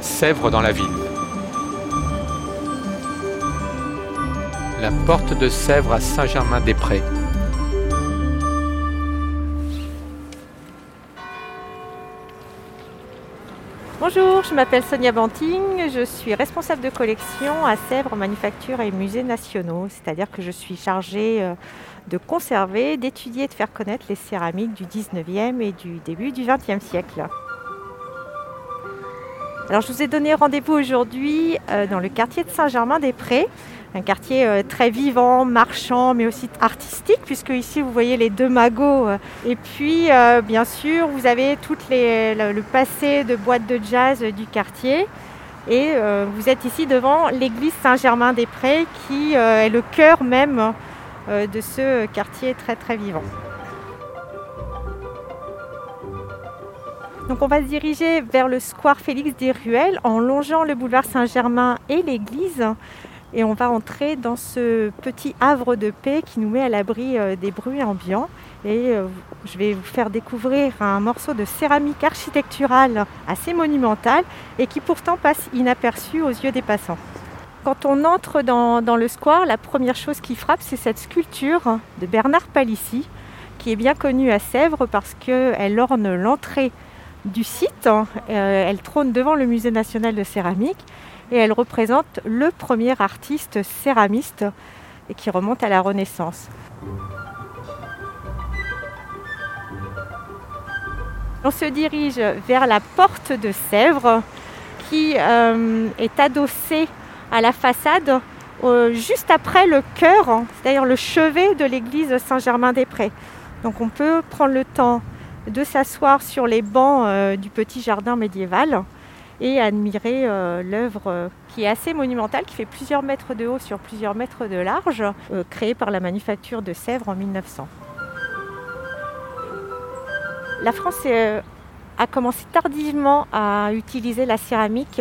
Sèvres dans la ville. La porte de Sèvres à Saint-Germain-des-Prés. Bonjour, je m'appelle Sonia Banting, je suis responsable de collection à Sèvres Manufactures et Musées Nationaux, c'est-à-dire que je suis chargée euh, de conserver, d'étudier et de faire connaître les céramiques du 19e et du début du 20e siècle. Alors je vous ai donné rendez-vous aujourd'hui euh, dans le quartier de Saint-Germain-des-Prés, un quartier euh, très vivant, marchand, mais aussi artistique, puisque ici vous voyez les deux magots. Euh, et puis, bien sûr, vous avez tout le, le, passé de boîtes de jazz du quartier. Et vous êtes ici devant l'église Saint-Germain-des-Prés, qui est le cœur même de ce quartier très très vivant. On va se diriger vers le square Félix des Ruelles en longeant le boulevard Saint-Germain et l'église et on va entrer dans ce petit havre de paix qui nous met à l'abri euh, des bruits ambiants. Et euh, je vais vous faire découvrir un morceau de céramique architecturale assez monumental et qui pourtant passe inaperçu aux yeux des passants. Quand on entre dans, le square, la première chose qui frappe, c'est cette sculpture de Bernard Palissy, qui est bien connue à Sèvres parce qu'elle orne l'entrée du site. Euh, elle trône devant le Musée national de céramique et elle représente le premier artiste céramiste qui remonte à la Renaissance. On se dirige vers la porte de Sèvres qui euh, est adossée à la façade euh, juste après le chœur, c'est-à-dire le chevet de l'église Saint-Germain-des-Prés. Donc on peut prendre le temps de s'asseoir sur les bancs euh, du petit jardin médiéval et admirer euh, l'œuvre euh, qui est assez monumentale, qui fait plusieurs mètres de haut sur plusieurs mètres de large, créée par la manufacture de Sèvres en 1900. La France a commencé tardivement à utiliser la céramique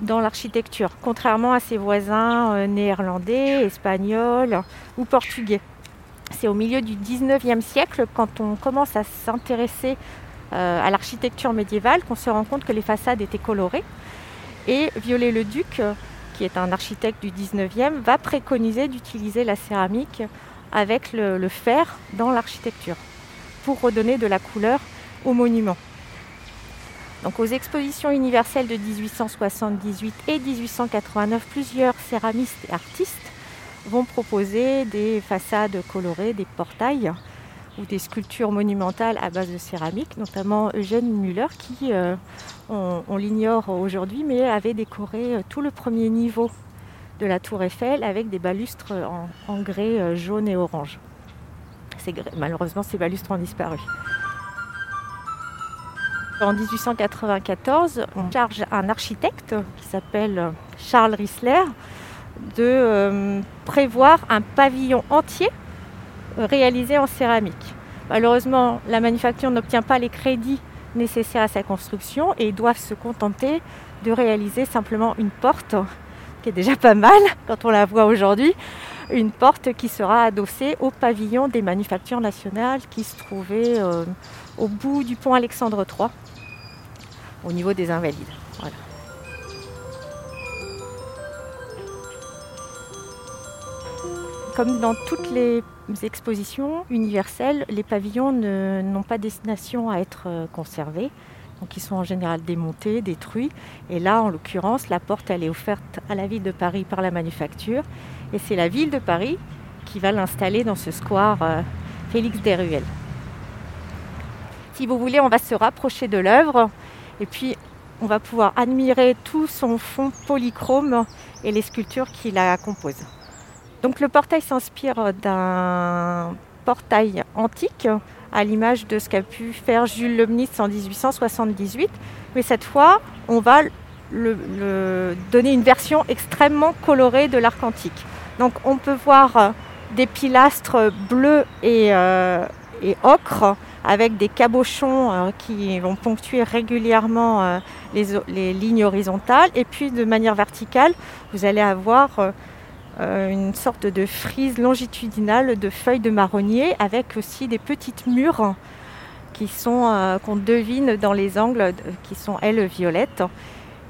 dans l'architecture, contrairement à ses voisins néerlandais, espagnols ou portugais. C'est au milieu du 19e siècle, quand on commence à s'intéresser euh, à l'architecture médiévale qu'on se rend compte que les façades étaient colorées. Et Viollet-le-Duc, qui est un architecte du 19e, va préconiser d'utiliser la céramique avec le, fer dans l'architecture pour redonner de la couleur au monument. Donc aux expositions universelles de 1878 et 1889, plusieurs céramistes et artistes vont proposer des façades colorées, des portails ou des sculptures monumentales à base de céramique, notamment Eugène Müller qui, euh, on, l'ignore aujourd'hui, mais avait décoré euh, tout le premier niveau de la tour Eiffel avec des balustres en, grès euh, jaune et orange. Malheureusement, ces balustres ont disparu. En 1894, on charge un architecte qui s'appelle Charles Rissler de prévoir un pavillon entier réalisé en céramique. Malheureusement, la manufacture n'obtient pas les crédits nécessaires à sa construction et doivent se contenter de réaliser simplement une porte, qui est déjà pas mal quand on la voit aujourd'hui, une porte qui sera adossée au pavillon des manufactures nationales qui se trouvait euh, au bout du pont Alexandre III, au niveau des Invalides. Comme dans toutes les expositions universelles, les pavillons n'ont pas destination à être euh, conservés. Donc ils sont en général démontés, détruits. Et là, en l'occurrence, la porte, elle est offerte à la ville de Paris par la manufacture. Et c'est la ville de Paris qui va l'installer dans ce square euh, Félix Desruelles. Si vous voulez, on va se rapprocher de l'œuvre. Et puis, on va pouvoir admirer tout son fond polychrome et les sculptures qui la composent. Donc le portail s'inspire d'un portail antique à l'image de ce qu'a pu faire Jules Leibniz en 1878. Mais cette fois, on va donner une version extrêmement colorée de l'arc antique. Donc on peut voir des pilastres bleus et, euh, ocre avec des cabochons euh, qui vont ponctuer régulièrement euh, les, lignes horizontales. Et puis de manière verticale, vous allez avoir euh, une sorte de frise longitudinale de feuilles de marronnier avec aussi des petites mûres qui sont euh, qu'on devine dans les angles qui sont elles violettes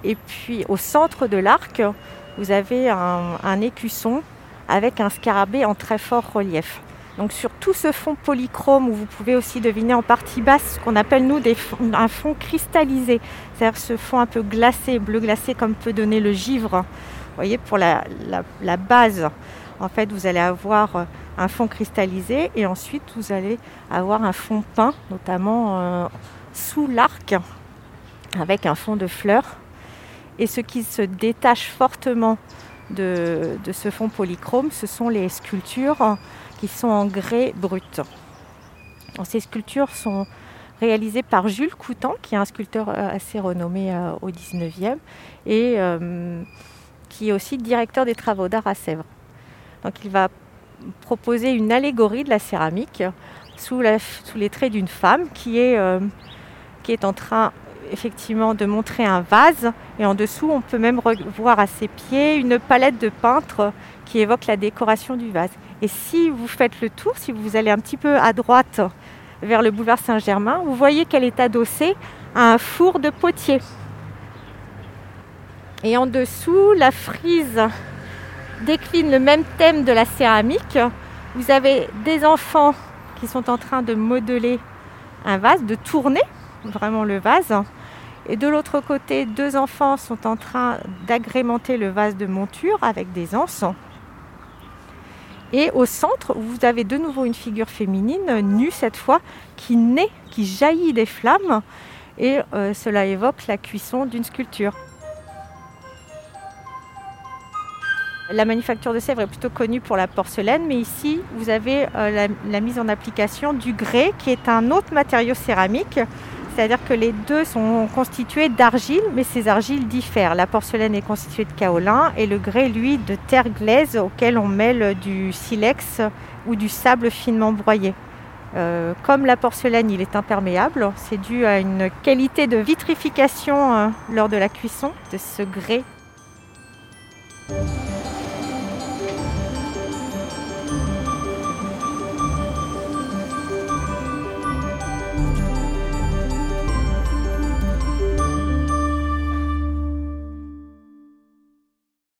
Et puis au centre de l'arc, vous avez un, écusson avec un scarabée en très fort relief. Donc sur tout ce fond polychrome où vous pouvez aussi deviner en partie basse ce qu'on appelle nous un fond cristallisé, c'est-à-dire ce fond un peu glacé, bleu glacé comme peut donner le givre. Vous voyez pour la, base, en fait vous allez avoir euh, un fond cristallisé et ensuite vous allez avoir un fond peint, notamment euh, sous l'arc, avec un fond de fleurs. Et ce qui se détache fortement de, ce fond polychrome, ce sont les sculptures qui sont en grès brut. Ces sculptures sont réalisées par Jules Coutan, qui est un sculpteur euh, assez renommé au 19e et qui est aussi directeur des travaux d'art à Sèvres. Donc il va proposer une allégorie de la céramique sous, les traits d'une femme qui est, euh, qui est en train effectivement de montrer un vase et en dessous on peut même voir à ses pieds une palette de peintre qui évoque la décoration du vase. Et si vous faites le tour, si vous allez un petit peu à droite vers le boulevard Saint-Germain, vous voyez qu'elle est adossée à un four de potier. Et en dessous, la frise décline le même thème de la céramique. Vous avez des enfants qui sont en train de modeler un vase, de tourner vraiment le vase. Et de l'autre côté, deux enfants sont en train d'agrémenter le vase de monture avec des anses. Et au centre, vous avez de nouveau une figure féminine, nue cette fois, qui naît, qui jaillit des flammes. Et euh, cela évoque la cuisson d'une sculpture. La manufacture de Sèvres est plutôt connue pour la porcelaine, mais ici, vous avez euh, la, mise en application du grès, qui est un autre matériau céramique. C'est-à-dire que les deux sont constitués d'argile, mais ces argiles diffèrent. La porcelaine est constituée de kaolin et le grès, lui, de terre glaise auquel on mêle du silex ou du sable finement broyé. Euh, comme la porcelaine, il est imperméable. C'est dû à une qualité de vitrification euh, lors de la cuisson de ce grès